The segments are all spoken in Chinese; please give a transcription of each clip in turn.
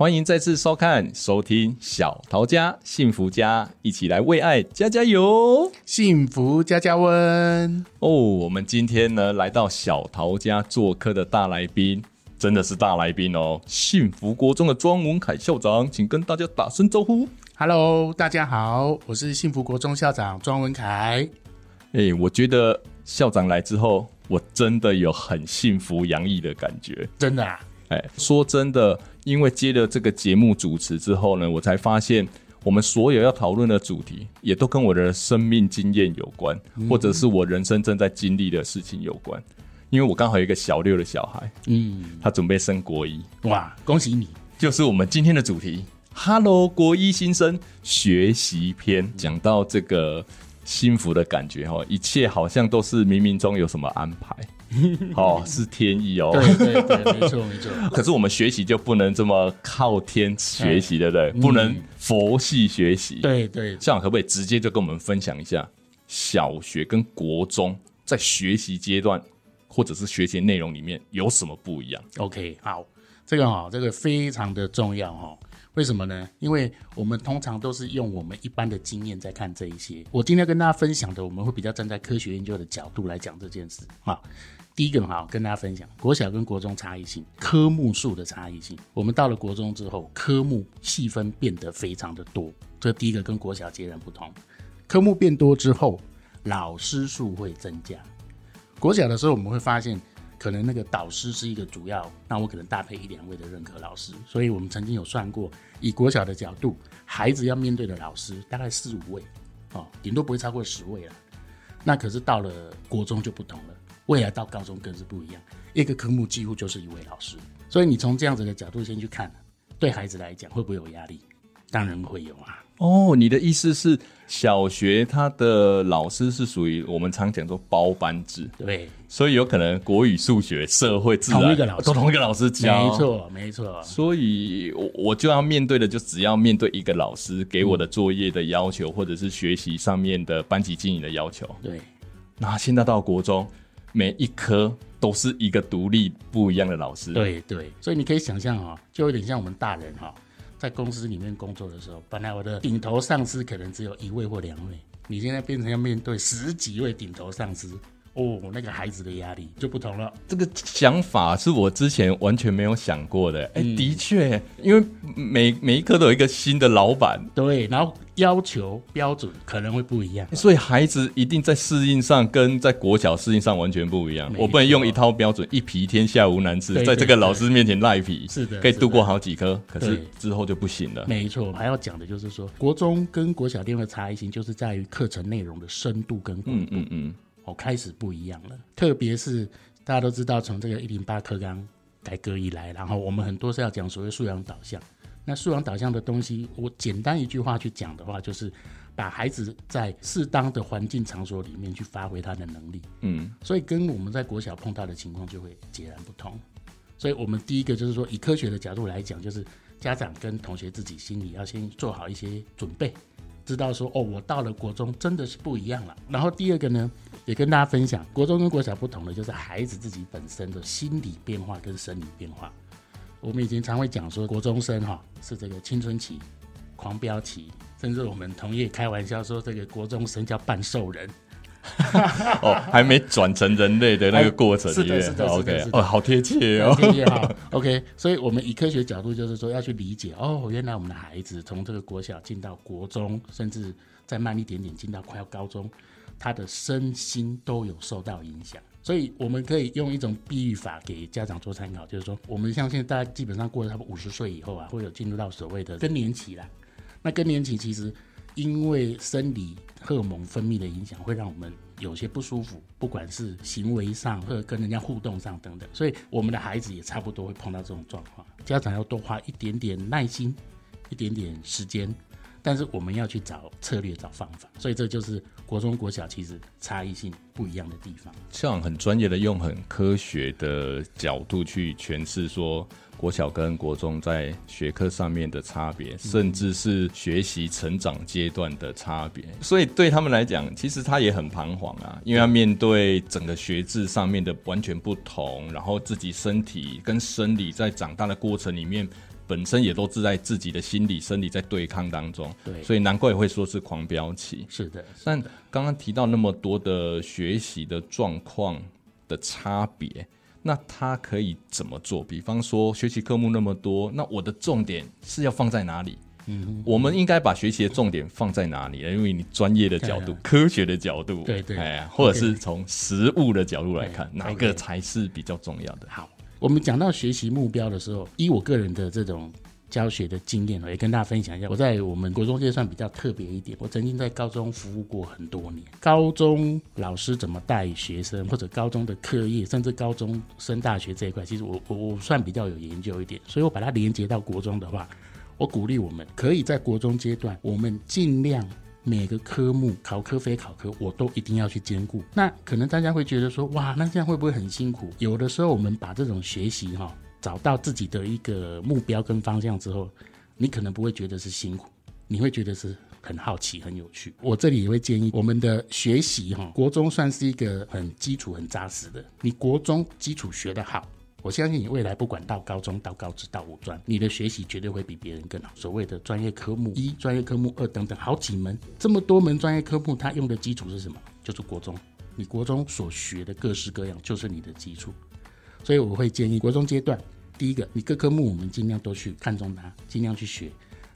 欢迎再次收看、收听小桃家幸福家，一起来为爱加加油，幸福加加温哦！我们今天呢来到小桃家做客的大来宾，真的是大来宾哦！幸福国中的庄文凯校长，请跟大家打声招呼。Hello，大家好，我是幸福国中校长庄文凯。哎、欸，我觉得校长来之后，我真的有很幸福洋溢的感觉，真的啊！哎、欸，说真的。因为接了这个节目主持之后呢，我才发现我们所有要讨论的主题也都跟我的生命经验有关，嗯、或者是我人生正在经历的事情有关。因为我刚好有一个小六的小孩，嗯，他准备升国一，哇，恭喜你！就是我们今天的主题，Hello，国一新生学习篇，讲到这个幸福的感觉哈，一切好像都是冥冥中有什么安排。哦，是天意哦。对对对，没错没错。可是我们学习就不能这么靠天学习，对不对？不能佛系学习。对对。校长可不可以直接就跟我们分享一下，小学跟国中在学习阶段或者是学习内容里面有什么不一样？OK，好，这个哈，这个非常的重要哈。为什么呢？因为我们通常都是用我们一般的经验在看这一些。我今天跟大家分享的，我们会比较站在科学研究的角度来讲这件事啊。第一个哈，跟大家分享国小跟国中差异性，科目数的差异性。我们到了国中之后，科目细分变得非常的多，这第一个跟国小截然不同。科目变多之后，老师数会增加。国小的时候，我们会发现，可能那个导师是一个主要，那我可能搭配一两位的任课老师。所以我们曾经有算过，以国小的角度，孩子要面对的老师大概四五位，哦，顶多不会超过十位了。那可是到了国中就不同了。未来到高中更是不一样，一个科目几乎就是一位老师，所以你从这样子的角度先去看，对孩子来讲会不会有压力？当然会有啊。哦，你的意思是小学他的老师是属于我们常讲说包班制，对，所以有可能国语、数学、社会、自然同一个老师都同一个老师教，没错，没错。所以我我就要面对的就只要面对一个老师给我的作业的要求，嗯、或者是学习上面的班级经营的要求。对，那现在到国中。每一科都是一个独立不一样的老师，对对，所以你可以想象哈，就有点像我们大人哈，在公司里面工作的时候，本来我的顶头上司可能只有一位或两位，你现在变成要面对十几位顶头上司。哦，那个孩子的压力就不同了。这个想法是我之前完全没有想过的。哎、嗯，的确，因为每每一科都有一个新的老板，对，然后要求标准可能会不一样，所以孩子一定在适应上跟在国小适应上完全不一样。我不能用一套标准，一皮天下无难事，在这个老师面前赖皮，是的，可以度过好几科，可是之后就不行了。没错，还要讲的就是说，国中跟国小另外的差异性，就是在于课程内容的深度跟广度。嗯嗯嗯。哦，开始不一样了。特别是大家都知道，从这个一零八课纲改革以来，然后我们很多是要讲所谓素养导向。那素养导向的东西，我简单一句话去讲的话，就是把孩子在适当的环境场所里面去发挥他的能力。嗯，所以跟我们在国小碰到的情况就会截然不同。所以我们第一个就是说，以科学的角度来讲，就是家长跟同学自己心里要先做好一些准备。知道说哦，我到了国中真的是不一样了。然后第二个呢，也跟大家分享，国中跟国小不同的就是孩子自己本身的心理变化跟生理变化。我们以前常会讲说，国中生哈是这个青春期、狂飙期，甚至我们同业开玩笑说，这个国中生叫半兽人。哦，还没转成人类的那个过程，是的，是的，OK，哦，好贴切哦，贴切哈，OK。所以，我们以科学角度，就是说要去理解哦，原来我们的孩子从这个国小进到国中，甚至再慢一点点进到快要高中，他的身心都有受到影响。所以，我们可以用一种比喻法给家长做参考，就是说，我们像现在大家基本上过了差不多五十岁以后啊，会有进入到所谓的更年期啦。那更年期其实。因为生理荷尔蒙分泌的影响，会让我们有些不舒服，不管是行为上或者跟人家互动上等等，所以我们的孩子也差不多会碰到这种状况。家长要多花一点点耐心，一点点时间，但是我们要去找策略、找方法，所以这就是国中、国小其实差异性不一样的地方。像很专业的，用很科学的角度去诠释说。国小跟国中在学科上面的差别，甚至是学习成长阶段的差别，所以对他们来讲，其实他也很彷徨啊，因为要面对整个学制上面的完全不同，然后自己身体跟生理在长大的过程里面，本身也都是在自己的心理、生理在对抗当中，对，所以难怪也会说是狂飙期。是的，是的，但刚刚提到那么多的学习的状况的差别。那他可以怎么做？比方说，学习科目那么多，那我的重点是要放在哪里？嗯，我们应该把学习的重点放在哪里？因为你专业的角度、科学的角度，对对，哎，或者是从实物的角度来看，对哪个才是比较重要的？好，我们讲到学习目标的时候，以我个人的这种。教学的经验，我也跟大家分享一下。我在我们国中阶算比较特别一点，我曾经在高中服务过很多年。高中老师怎么带学生，或者高中的课业，甚至高中升大学这一块，其实我我我算比较有研究一点。所以我把它连接到国中的话，我鼓励我们可以在国中阶段，我们尽量每个科目考科非考科，我都一定要去兼顾。那可能大家会觉得说，哇，那这样会不会很辛苦？有的时候我们把这种学习哈。找到自己的一个目标跟方向之后，你可能不会觉得是辛苦，你会觉得是很好奇、很有趣。我这里也会建议我们的学习哈，国中算是一个很基础、很扎实的。你国中基础学得好，我相信你未来不管到高中、到高职、到五专，你的学习绝对会比别人更好。所谓的专业科目一、专业科目二等等，好几门，这么多门专业科目，它用的基础是什么？就是国中。你国中所学的各式各样，就是你的基础。所以我会建议国中阶段，第一个，你各科目我们尽量都去看重它，尽量去学。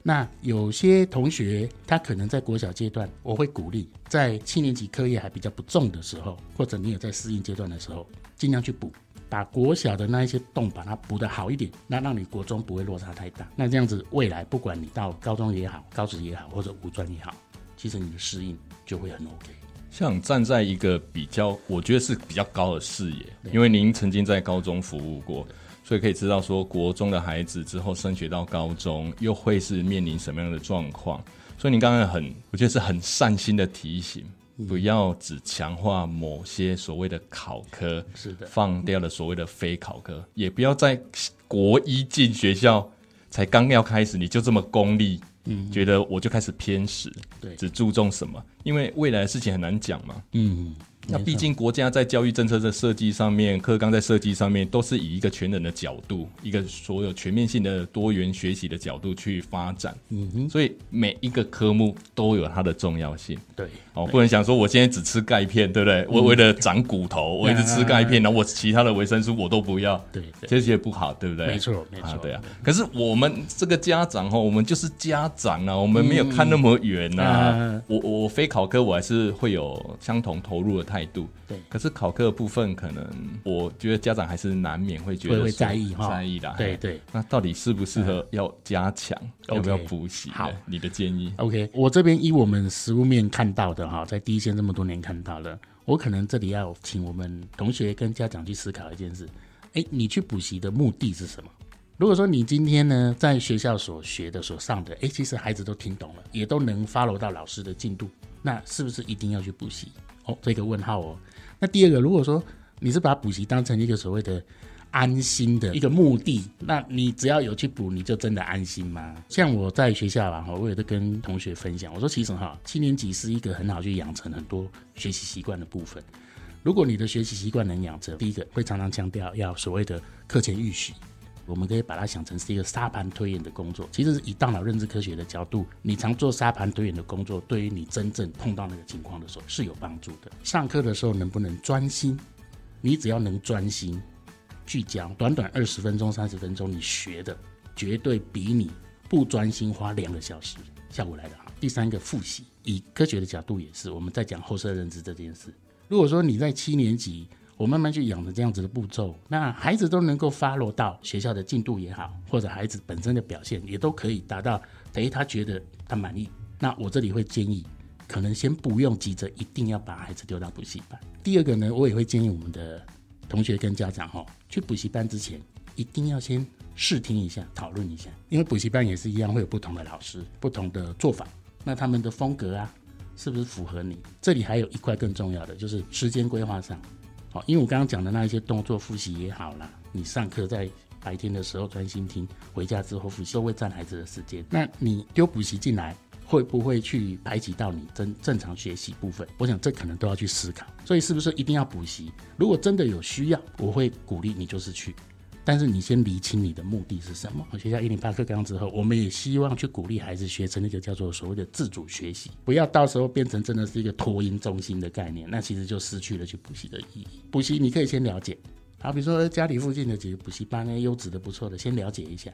那有些同学他可能在国小阶段，我会鼓励在七年级课业还比较不重的时候，或者你有在适应阶段的时候，尽量去补，把国小的那一些洞把它补得好一点，那让你国中不会落差太大。那这样子未来不管你到高中也好，高职也好，或者五专也好，其实你的适应就会很 OK。像站在一个比较，我觉得是比较高的视野，因为您曾经在高中服务过，所以可以知道说，国中的孩子之后升学到高中，又会是面临什么样的状况。所以您刚刚很，我觉得是很善心的提醒，不要只强化某些所谓的考科，是的，放掉了所谓的非考科，也不要在国一进学校才刚要开始，你就这么功利。嗯，觉得我就开始偏食，对，只注重什么？因为未来的事情很难讲嘛。嗯。那毕竟国家在教育政策的设计上面，课纲在设计上面，都是以一个全人的角度，一个所有全面性的多元学习的角度去发展。嗯哼，所以每一个科目都有它的重要性。对，哦，不能想说我现在只吃钙片，对不对？我为了长骨头，我一直吃钙片，然后我其他的维生素我都不要。对，这些不好，对不对？没错，没错。对啊。可是我们这个家长哈，我们就是家长啊，我们没有看那么远呐。我我非考科，我还是会有相同投入的态度。对。可是考科的部分，可能我觉得家长还是难免会觉得会在意哈，在意的。对对，那到底适不适合要加强，要不要补习？好，你的建议。OK，我这边以我们实务面看到的哈，在第一线这么多年看到了，我可能这里要请我们同学跟家长去思考一件事：哎，你去补习的目的是什么？如果说你今天呢，在学校所学的、所上的，哎，其实孩子都听懂了，也都能 follow 到老师的进度，那是不是一定要去补习？哦，这个问号哦。那第二个，如果说你是把补习当成一个所谓的安心的一个目的，那你只要有去补，你就真的安心吗？像我在学校啊，我也都跟同学分享，我说其实哈，七年级是一个很好去养成很多学习习惯的部分。如果你的学习习惯能养成，第一个会常常强调要所谓的课前预习。我们可以把它想成是一个沙盘推演的工作。其实，以大脑认知科学的角度，你常做沙盘推演的工作，对于你真正碰到那个情况的时候是有帮助的。上课的时候能不能专心？你只要能专心、聚焦，短短二十分钟、三十分钟，你学的绝对比你不专心花两个小时效果来得好。第三个，复习，以科学的角度也是，我们在讲后设认知这件事。如果说你在七年级，我慢慢去养成这样子的步骤，那孩子都能够 follow 到学校的进度也好，或者孩子本身的表现也都可以达到，等于他觉得他满意。那我这里会建议，可能先不用急着一定要把孩子丢到补习班。第二个呢，我也会建议我们的同学跟家长哈，去补习班之前一定要先试听一下，讨论一下，因为补习班也是一样会有不同的老师、不同的做法。那他们的风格啊，是不是符合你？这里还有一块更重要的，就是时间规划上。好，因为我刚刚讲的那一些动作复习也好啦，你上课在白天的时候专心听，回家之后复习都会占孩子的时间。那你丢补习进来，会不会去排挤到你正正常学习部分？我想这可能都要去思考。所以是不是一定要补习？如果真的有需要，我会鼓励你就是去。但是你先理清你的目的是什么？学校一零八课纲之后，我们也希望去鼓励孩子学成那个叫做所谓的自主学习，不要到时候变成真的是一个托婴中心的概念，那其实就失去了去补习的意义。补习你可以先了解，好，比如说家里附近的几个补习班呢，优质的不错的，先了解一下。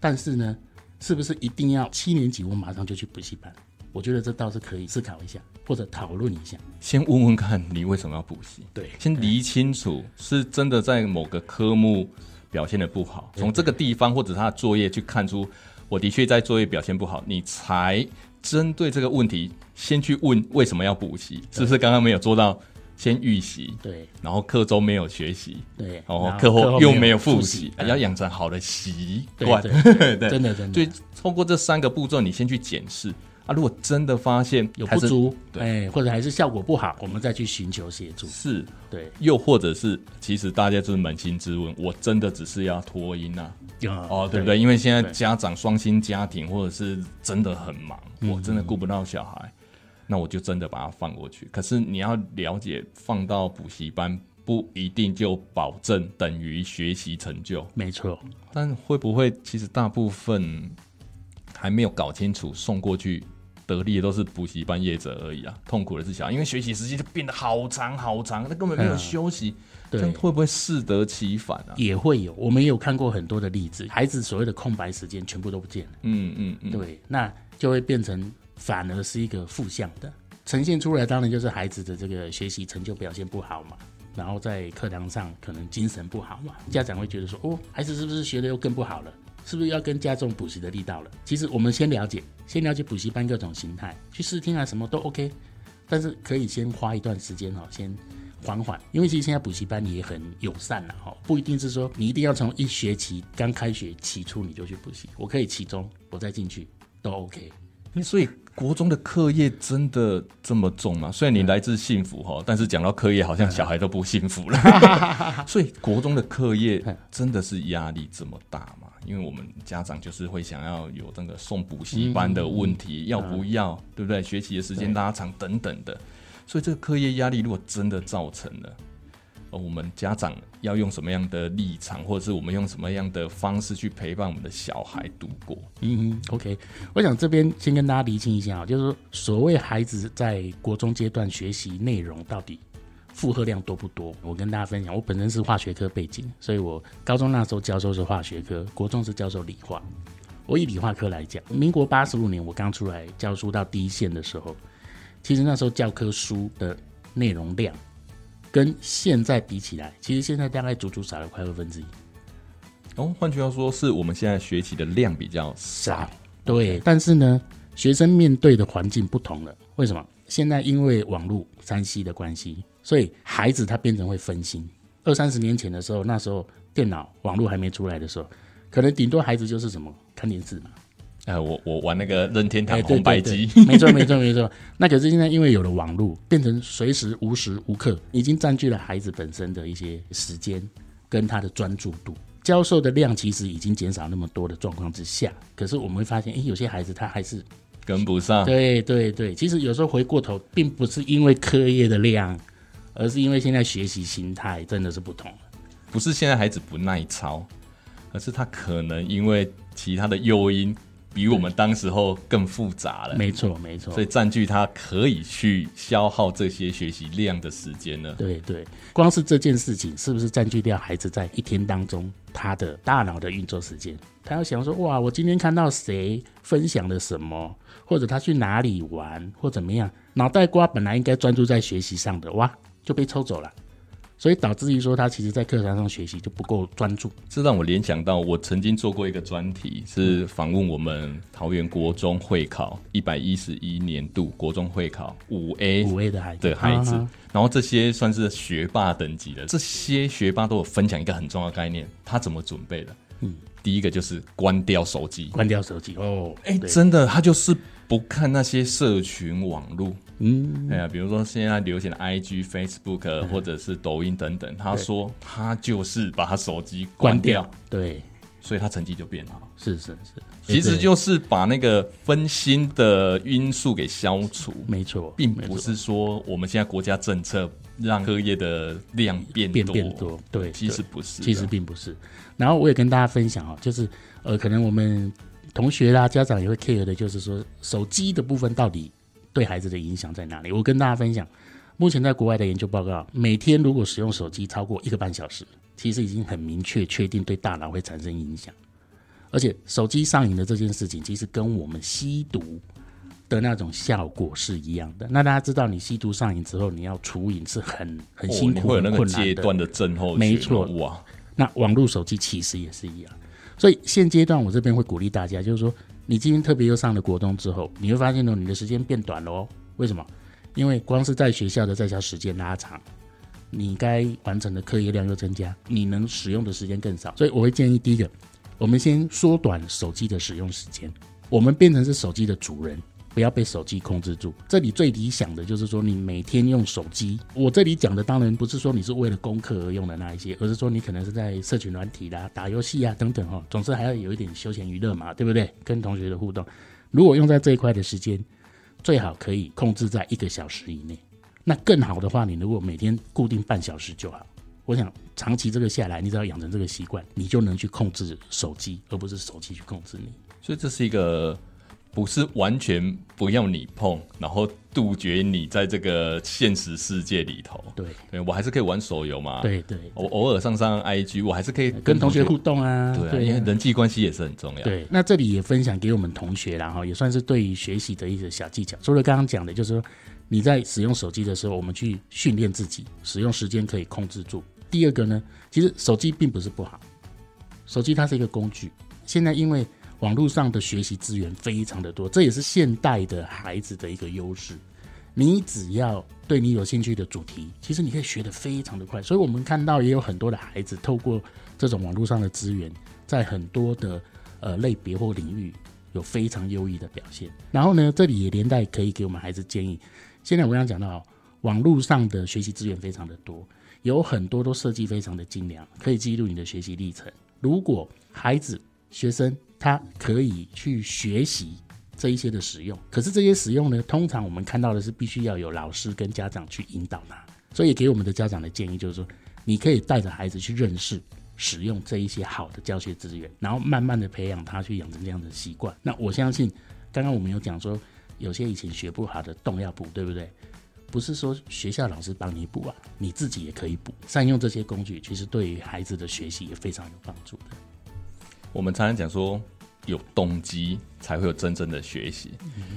但是呢，是不是一定要七年级我马上就去补习班？我觉得这倒是可以思考一下，或者讨论一下。先问问看你为什么要补习？对，先理清楚是真的在某个科目。表现的不好，从这个地方或者他的作业去看出，我的确在作业表现不好，你才针对这个问题先去问为什么要补习，是不是刚刚没有做到先预习？对，然后课中没有学习，对，然后课后又没有复习，要养成好的习惯，对，真的真的，所以通过这三个步骤，你先去检视。啊，如果真的发现有不足，对，或者还是效果不好，我们再去寻求协助。是，对，又或者是，其实大家就是扪心自问，我真的只是要脱音啊？哦，对不对？因为现在家长双薪家庭，或者是真的很忙，我真的顾不到小孩，那我就真的把它放过去。可是你要了解，放到补习班不一定就保证等于学习成就，没错。但会不会其实大部分？还没有搞清楚，送过去得利的都是补习班业者而已啊！痛苦的是小孩，因为学习时间就变得好长好长，他根本没有休息，这样会不会适得其反啊？也会有，我们也有看过很多的例子，孩子所谓的空白时间全部都不见了。嗯嗯嗯，对，那就会变成反而是一个负向的呈现出来，当然就是孩子的这个学习成就表现不好嘛，然后在课堂上可能精神不好嘛，家长会觉得说，哦，孩子是不是学的又更不好了？是不是要更加重补习的力道了？其实我们先了解，先了解补习班各种形态，去试听啊，什么都 OK。但是可以先花一段时间哈，先缓缓，因为其实现在补习班也很友善了哈，不一定是说你一定要从一学期刚开学起初你就去补习，我可以其中我再进去都 OK。所以国中的课业真的这么重吗？虽然你来自幸福哈，但是讲到课业，好像小孩都不幸福了。所以国中的课业真的是压力这么大吗？因为我们家长就是会想要有那个送补习班的问题，要不要，对不对？学习的时间拉长等等的，所以这个课业压力如果真的造成了，我们家长要用什么样的立场，或者是我们用什么样的方式去陪伴我们的小孩度过？嗯哼，OK，我想这边先跟大家厘清一下啊，就是说所谓孩子在国中阶段学习内容到底。负荷量多不多？我跟大家分享，我本身是化学科背景，所以我高中那时候教授是化学科，国中是教授理化。我以理化科来讲，民国八十五年我刚出来教书到第一线的时候，其实那时候教科书的内容量跟现在比起来，其实现在大概足足少了快二分之一。哦，换句话说，是我们现在学习的量比较少。对，但是呢，学生面对的环境不同了。为什么？现在因为网络、三 C 的关系。所以孩子他变成会分心。二三十年前的时候，那时候电脑网络还没出来的时候，可能顶多孩子就是什么看电视嘛。哎、呃，我我玩那个任天堂红白机，没错没错没错。那可是现在因为有了网络，变成随时无时无刻已经占据了孩子本身的一些时间跟他的专注度。教授的量其实已经减少那么多的状况之下，可是我们会发现，哎，有些孩子他还是跟不上。对对对，其实有时候回过头，并不是因为课业的量。而是因为现在学习心态真的是不同了，不是现在孩子不耐操，而是他可能因为其他的诱因比我们当时候更复杂了。没错，没错，所以占据他可以去消耗这些学习量的时间呢？对对，光是这件事情是不是占据掉孩子在一天当中他的大脑的运作时间？他要想说，哇，我今天看到谁分享了什么，或者他去哪里玩，或怎么样，脑袋瓜本来应该专注在学习上的，哇。就被抽走了，所以导致于说他其实在课堂上学习就不够专注。这让我联想到，我曾经做过一个专题，是访问我们桃园国中会考一百一十一年度国中会考五 A 五 A 的孩子的孩子，然后这些算是学霸等级的，这些学霸都有分享一个很重要的概念，他怎么准备的？嗯，第一个就是关掉手机，关掉手机哦，哎，真的，他就是。不看那些社群网络。嗯，哎呀，比如说现在流行的 IG、Facebook、嗯、或者是抖音等等，他说他就是把他手机关掉，对，所以他成绩就变好。是是是，其实就是把那个分心的因素给消除。没错，并不是说我们现在国家政策让课业的量变多，变变多，对，其实不是，其实并不是。然后我也跟大家分享啊，就是呃，可能我们同学啦、家长也会 care 的，就是说手机的部分到底对孩子的影响在哪里？我跟大家分享，目前在国外的研究报告，每天如果使用手机超过一个半小时，其实已经很明确确定对大脑会产生影响。而且手机上瘾的这件事情，其实跟我们吸毒的那种效果是一样的。那大家知道，你吸毒上瘾之后，你要除瘾是很很辛苦、哦、会有那个困难阶段的症候群。没错，哇，那网络手机其实也是一样。所以现阶段我这边会鼓励大家，就是说，你今天特别又上了国中之后，你会发现呢，你的时间变短了哦。为什么？因为光是在学校的在校时间拉长，你该完成的课业量又增加，你能使用的时间更少。所以我会建议第一个。我们先缩短手机的使用时间，我们变成是手机的主人，不要被手机控制住。这里最理想的就是说，你每天用手机。我这里讲的当然不是说你是为了功课而用的那一些，而是说你可能是在社群软体啦、打游戏啊等等哈，总之还要有一点休闲娱乐嘛，对不对？跟同学的互动，如果用在这一块的时间，最好可以控制在一个小时以内。那更好的话，你如果每天固定半小时就好。我想长期这个下来，你只要养成这个习惯，你就能去控制手机，而不是手机去控制你。所以这是一个不是完全不要你碰，然后杜绝你在这个现实世界里头。对，对我还是可以玩手游嘛。对对，我偶尔上上 IG，我还是可以跟同，学互动啊。对啊，对，因为人际关系也是很重要。对，那这里也分享给我们同学然后，也算是对于学习的一个小技巧。除了刚刚讲的，就是说你在使用手机的时候，我们去训练自己使用时间可以控制住。第二个呢，其实手机并不是不好，手机它是一个工具。现在因为网络上的学习资源非常的多，这也是现代的孩子的一个优势。你只要对你有兴趣的主题，其实你可以学得非常的快。所以我们看到也有很多的孩子透过这种网络上的资源，在很多的呃类别或领域有非常优异的表现。然后呢，这里也连带可以给我们孩子建议。现在我刚刚讲到，网络上的学习资源非常的多。有很多都设计非常的精良，可以记录你的学习历程。如果孩子、学生他可以去学习这一些的使用，可是这些使用呢，通常我们看到的是必须要有老师跟家长去引导他。所以给我们的家长的建议就是说，你可以带着孩子去认识、使用这一些好的教学资源，然后慢慢的培养他去养成这样的习惯。那我相信，刚刚我们有讲说，有些以前学不好的动要补，对不对？不是说学校老师帮你补啊，你自己也可以补。善用这些工具，其实对于孩子的学习也非常有帮助的。我们常常讲说，有动机才会有真正的学习。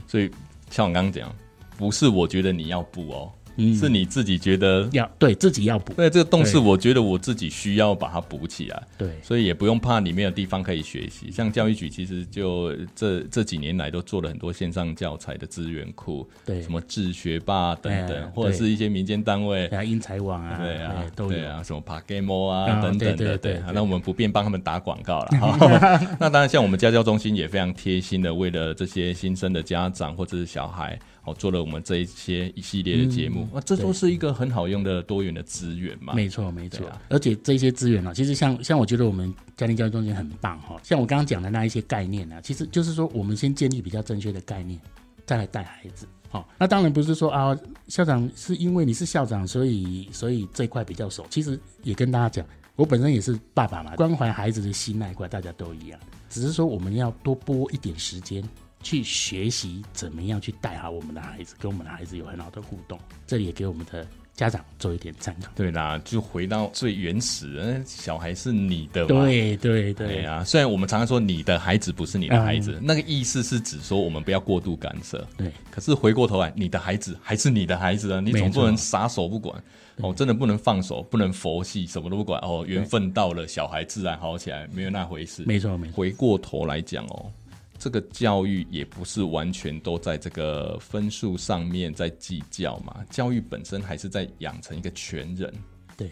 所以像我刚刚讲，不是我觉得你要补哦。嗯，是你自己觉得？要对自己要补，对这个洞是我觉得我自己需要把它补起来，对，所以也不用怕里面的地方可以学习。像教育局其实就这这几年来都做了很多线上教材的资源库，对，什么智学霸等等，或者是一些民间单位，啊，英才网啊，对啊，都有。啊，什么 Pakemo 啊等等的，对，那我们不便帮他们打广告了。那当然，像我们家教中心也非常贴心的，为了这些新生的家长或者是小孩。哦，做了我们这一些一系列的节目，那、嗯啊、这都是一个很好用的多元的资源嘛。没错，没错。啊、而且这些资源呢、啊，其实像像我觉得我们家庭教育中心很棒哈。像我刚刚讲的那一些概念呢、啊，其实就是说我们先建立比较正确的概念，再来带孩子。好，那当然不是说啊，校长是因为你是校长，所以所以这块比较熟。其实也跟大家讲，我本身也是爸爸嘛，关怀孩子的心那一块大家都一样，只是说我们要多拨一点时间。去学习怎么样去带好我们的孩子，跟我们的孩子有很好的互动。这里也给我们的家长做一点参考。对啦，就回到最原始，小孩是你的嘛。对对对。对啊，虽然我们常常说你的孩子不是你的孩子，嗯、那个意思是指说我们不要过度干涉。对。可是回过头来，你的孩子还是你的孩子啊，你总不能撒手不管。哦，真的不能放手，不能佛系，什么都不管。哦，缘分到了，小孩自然好起来，没有那回事。没错没错。回过头来讲哦。这个教育也不是完全都在这个分数上面在计较嘛，教育本身还是在养成一个全人。对，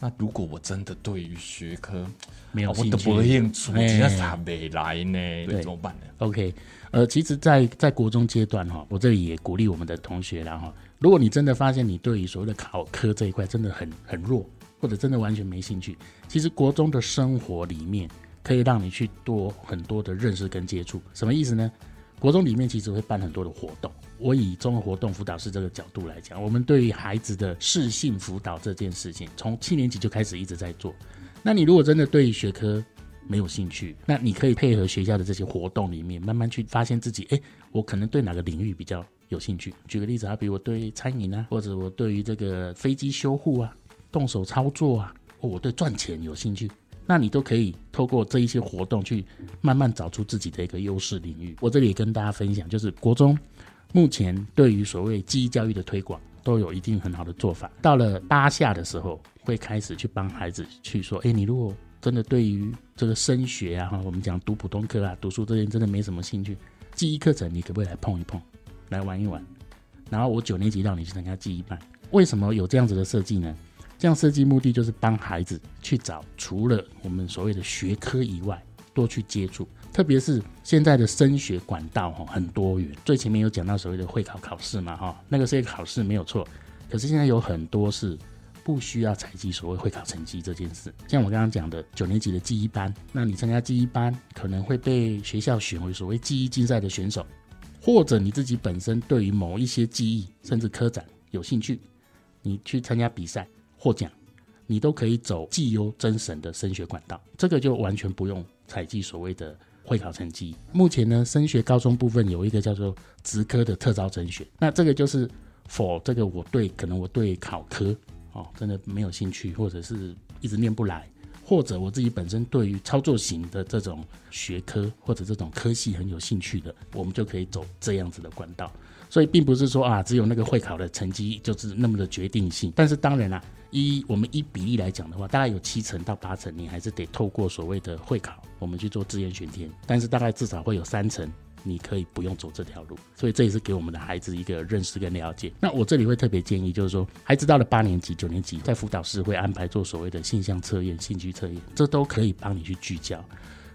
那如果我真的对于学科没有兴趣，我都不兴趣，那咋没来呢？对，怎么办呢？OK，呃，其实在，在在国中阶段哈，我这里也鼓励我们的同学啦哈。如果你真的发现你对于所谓的考科这一块真的很很弱，或者真的完全没兴趣，其实国中的生活里面可以让你去多很多的认识跟接触。什么意思呢？国中里面其实会办很多的活动。我以综合活动辅导师这个角度来讲，我们对于孩子的适性辅导这件事情，从七年级就开始一直在做。那你如果真的对学科没有兴趣，那你可以配合学校的这些活动里面，慢慢去发现自己，哎，我可能对哪个领域比较有兴趣。举个例子啊，比如我对餐饮啊，或者我对于这个飞机修护啊、动手操作啊，我对赚钱有兴趣。那你都可以透过这一些活动去慢慢找出自己的一个优势领域。我这里也跟大家分享，就是国中目前对于所谓记忆教育的推广都有一定很好的做法。到了八下的时候，会开始去帮孩子去说：诶，你如果真的对于这个升学啊，我们讲读普通科啊，读书这些真的没什么兴趣，记忆课程你可不可以来碰一碰，来玩一玩？然后我九年级让你去参加记忆班，为什么有这样子的设计呢？这样设计目的就是帮孩子去找除了我们所谓的学科以外，多去接触，特别是现在的升学管道哈很多元。最前面有讲到所谓的会考考试嘛哈，那个是一个考试没有错，可是现在有很多是不需要采集所谓会考成绩这件事。像我刚刚讲的九年级的记忆班，那你参加记忆班可能会被学校选为所谓记忆竞赛的选手，或者你自己本身对于某一些记忆甚至科展有兴趣，你去参加比赛。获奖，你都可以走绩优增审的升学管道，这个就完全不用采集所谓的会考成绩。目前呢，升学高中部分有一个叫做职科的特招甄选，那这个就是否这个我对可能我对考科哦真的没有兴趣，或者是一直念不来，或者我自己本身对于操作型的这种学科或者这种科系很有兴趣的，我们就可以走这样子的管道。所以并不是说啊，只有那个会考的成绩就是那么的决定性，但是当然啦。一，我们一比例来讲的话，大概有七成到八成，你还是得透过所谓的会考，我们去做志愿选填。但是大概至少会有三成，你可以不用走这条路。所以这也是给我们的孩子一个认识跟了解。那我这里会特别建议，就是说，孩子到了八年级、九年级，在辅导室会安排做所谓的性向测验、兴趣测验，这都可以帮你去聚焦。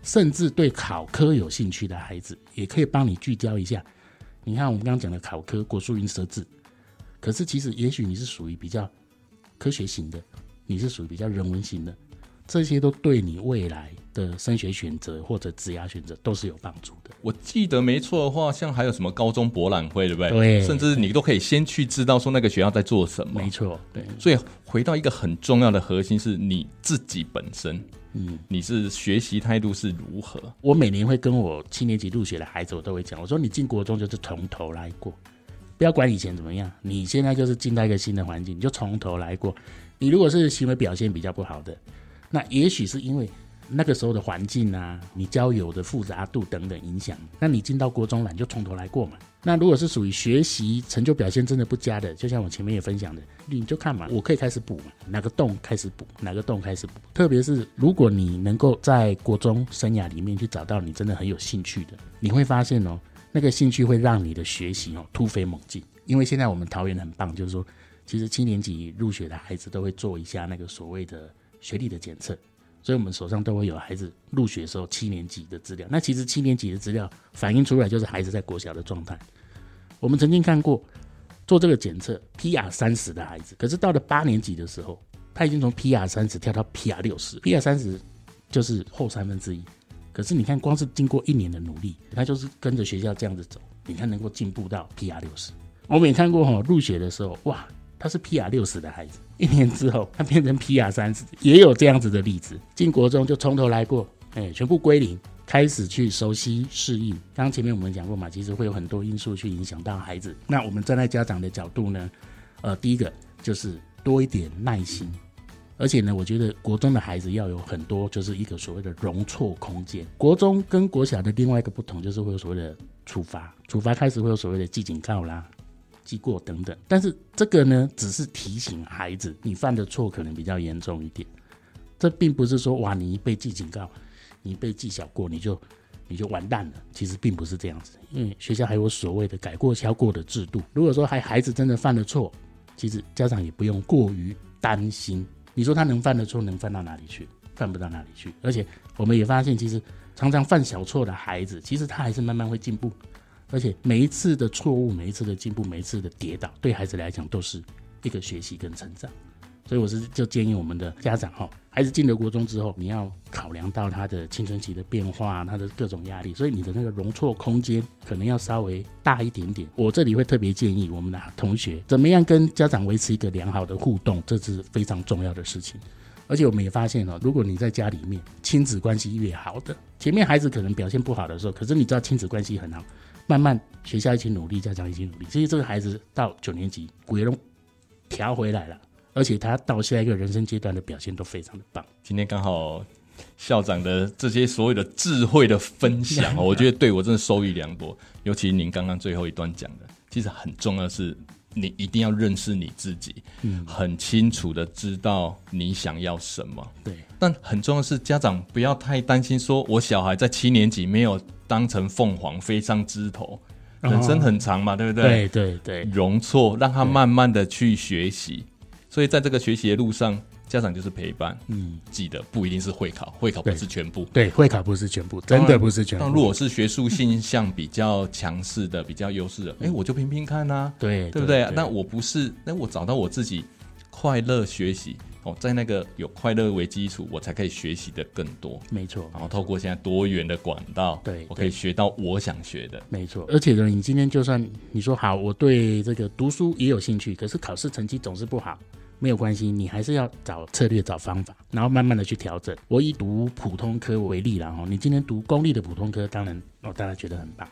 甚至对考科有兴趣的孩子，也可以帮你聚焦一下。你看我们刚刚讲的考科，国术、云舌字，可是其实也许你是属于比较。科学型的，你是属于比较人文型的，这些都对你未来的升学选择或者职涯选择都是有帮助的。我记得没错的话，像还有什么高中博览会，对不对？对，甚至你都可以先去知道说那个学校在做什么。没错，对。所以回到一个很重要的核心是你自己本身，嗯，你是学习态度是如何？我每年会跟我七年级入学的孩子，我都会讲，我说你进国中就是从头来过。不要管以前怎么样，你现在就是进到一个新的环境，你就从头来过。你如果是行为表现比较不好的，那也许是因为那个时候的环境啊，你交友的复杂度等等影响。那你进到国中来，就从头来过嘛。那如果是属于学习成就表现真的不佳的，就像我前面也分享的，你就看嘛，我可以开始补嘛，哪个洞开始补，哪个洞开始补。特别是如果你能够在国中生涯里面去找到你真的很有兴趣的，你会发现哦。那个兴趣会让你的学习哦突飞猛进，因为现在我们桃园很棒，就是说，其实七年级入学的孩子都会做一下那个所谓的学历的检测，所以我们手上都会有孩子入学时候七年级的资料。那其实七年级的资料反映出来就是孩子在国小的状态。我们曾经看过做这个检测 PR 三十的孩子，可是到了八年级的时候，他已经从 PR 三十跳到 PR 六十，PR 三十就是后三分之一。可是你看，光是经过一年的努力，他就是跟着学校这样子走，你看能够进步到 PR 六十。我们也看过哈，入学的时候，哇，他是 PR 六十的孩子，一年之后他变成 PR 三十，也有这样子的例子。进国中就从头来过，哎，全部归零，开始去熟悉适应。刚刚前面我们讲过嘛，其实会有很多因素去影响到孩子。那我们站在家长的角度呢，呃，第一个就是多一点耐心。而且呢，我觉得国中的孩子要有很多，就是一个所谓的容错空间。国中跟国小的另外一个不同，就是会有所谓的处罚，处罚开始会有所谓的记警告啦、记过等等。但是这个呢，只是提醒孩子，你犯的错可能比较严重一点。这并不是说哇，你一被记警告，你一被记小过，你就你就完蛋了。其实并不是这样子，因为学校还有所谓的改过敲过的制度。如果说还孩子真的犯了错，其实家长也不用过于担心。你说他能犯的错能犯到哪里去？犯不到哪里去。而且我们也发现，其实常常犯小错的孩子，其实他还是慢慢会进步。而且每一次的错误，每一次的进步，每一次的跌倒，对孩子来讲都是一个学习跟成长。所以我是就建议我们的家长哈，孩子进了国中之后，你要考量到他的青春期的变化，他的各种压力，所以你的那个容错空间可能要稍微大一点点。我这里会特别建议我们的同学，怎么样跟家长维持一个良好的互动，这是非常重要的事情。而且我们也发现了，如果你在家里面亲子关系越好的，前面孩子可能表现不好的时候，可是你知道亲子关系很好，慢慢学校一起努力，家长一起努力，其实这个孩子到九年级，骨龙调回来了。而且他到下一个人生阶段的表现都非常的棒。今天刚好校长的这些所有的智慧的分享，我觉得对我真的受益良多。尤其您刚刚最后一段讲的，其实很重要的是，你一定要认识你自己，嗯，很清楚的知道你想要什么。对，但很重要的是，家长不要太担心，说我小孩在七年级没有当成凤凰飞上枝头，人生很长嘛，对不对？对对对，容错，让他慢慢的去学习。所以在这个学习的路上，家长就是陪伴。嗯，记得不一定是会考，会考不是全部。对，会考不是全部，真的不是全部。那如果是学术性向比较强势的、比较优势的，哎、我就拼拼看啊。对，对不对？那我不是，那我找到我自己快乐学习哦，在那个有快乐为基础，我才可以学习的更多。没错。然后透过现在多元的管道，对，我可以学到我想学的。没错。而且呢，你今天就算你说好，我对这个读书也有兴趣，可是考试成绩总是不好。没有关系，你还是要找策略、找方法，然后慢慢的去调整。我以读普通科为例啦，哦，你今天读公立的普通科，当然哦，大家觉得很棒。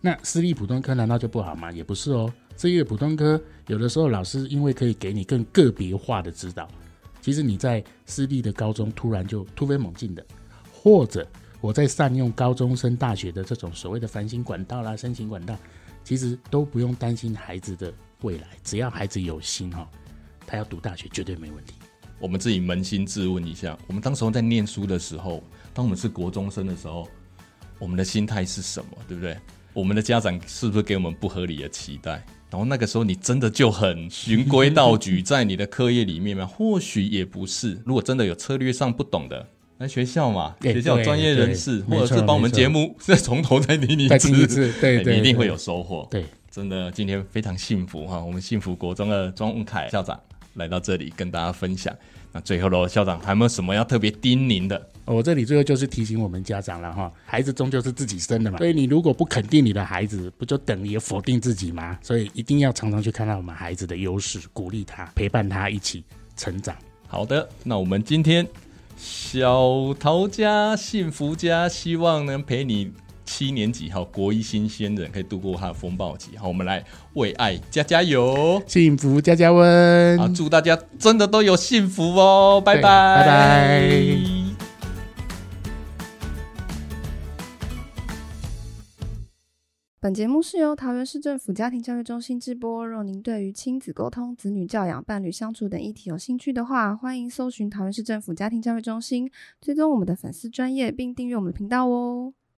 那私立普通科难道就不好吗？也不是哦。私立的普通科有的时候老师因为可以给你更个别化的指导，其实你在私立的高中突然就突飞猛进的，或者我在善用高中升大学的这种所谓的繁星管道啦、申请管道，其实都不用担心孩子的未来，只要孩子有心哈。他要读大学绝对没问题。我们自己扪心自问一下，我们当时候在念书的时候，当我们是国中生的时候，我们的心态是什么？对不对？我们的家长是不是给我们不合理的期待？然后那个时候你真的就很循规蹈矩在你的课业里面吗？或许也不是。如果真的有策略上不懂的，来学校嘛，学校专业人士，或者是帮我们节目再 从头再听一次，对对，你一定会有收获。对，真的今天非常幸福哈，我们幸福国中的庄文凯校长。来到这里跟大家分享。那最后喽，校长还有没有什么要特别叮咛的？我这里最后就是提醒我们家长了哈，孩子终究是自己生的嘛，所以你如果不肯定你的孩子，不就等于否定自己吗？所以一定要常常去看到我们孩子的优势，鼓励他，陪伴他一起成长。好的，那我们今天小桃家幸福家，希望能陪你。七年级哈，国一新鲜人可以度过他的风暴期。好，我们来为爱加加油，幸福加加温。好，祝大家真的都有幸福哦！拜拜，拜拜。本节目是由桃园市政府家庭教育中心直播。若您对于亲子沟通、子女教养、伴侣相处等议题有兴趣的话，欢迎搜寻桃园市政府家庭教育中心，追踪我们的粉丝专业，并订阅我们的频道哦。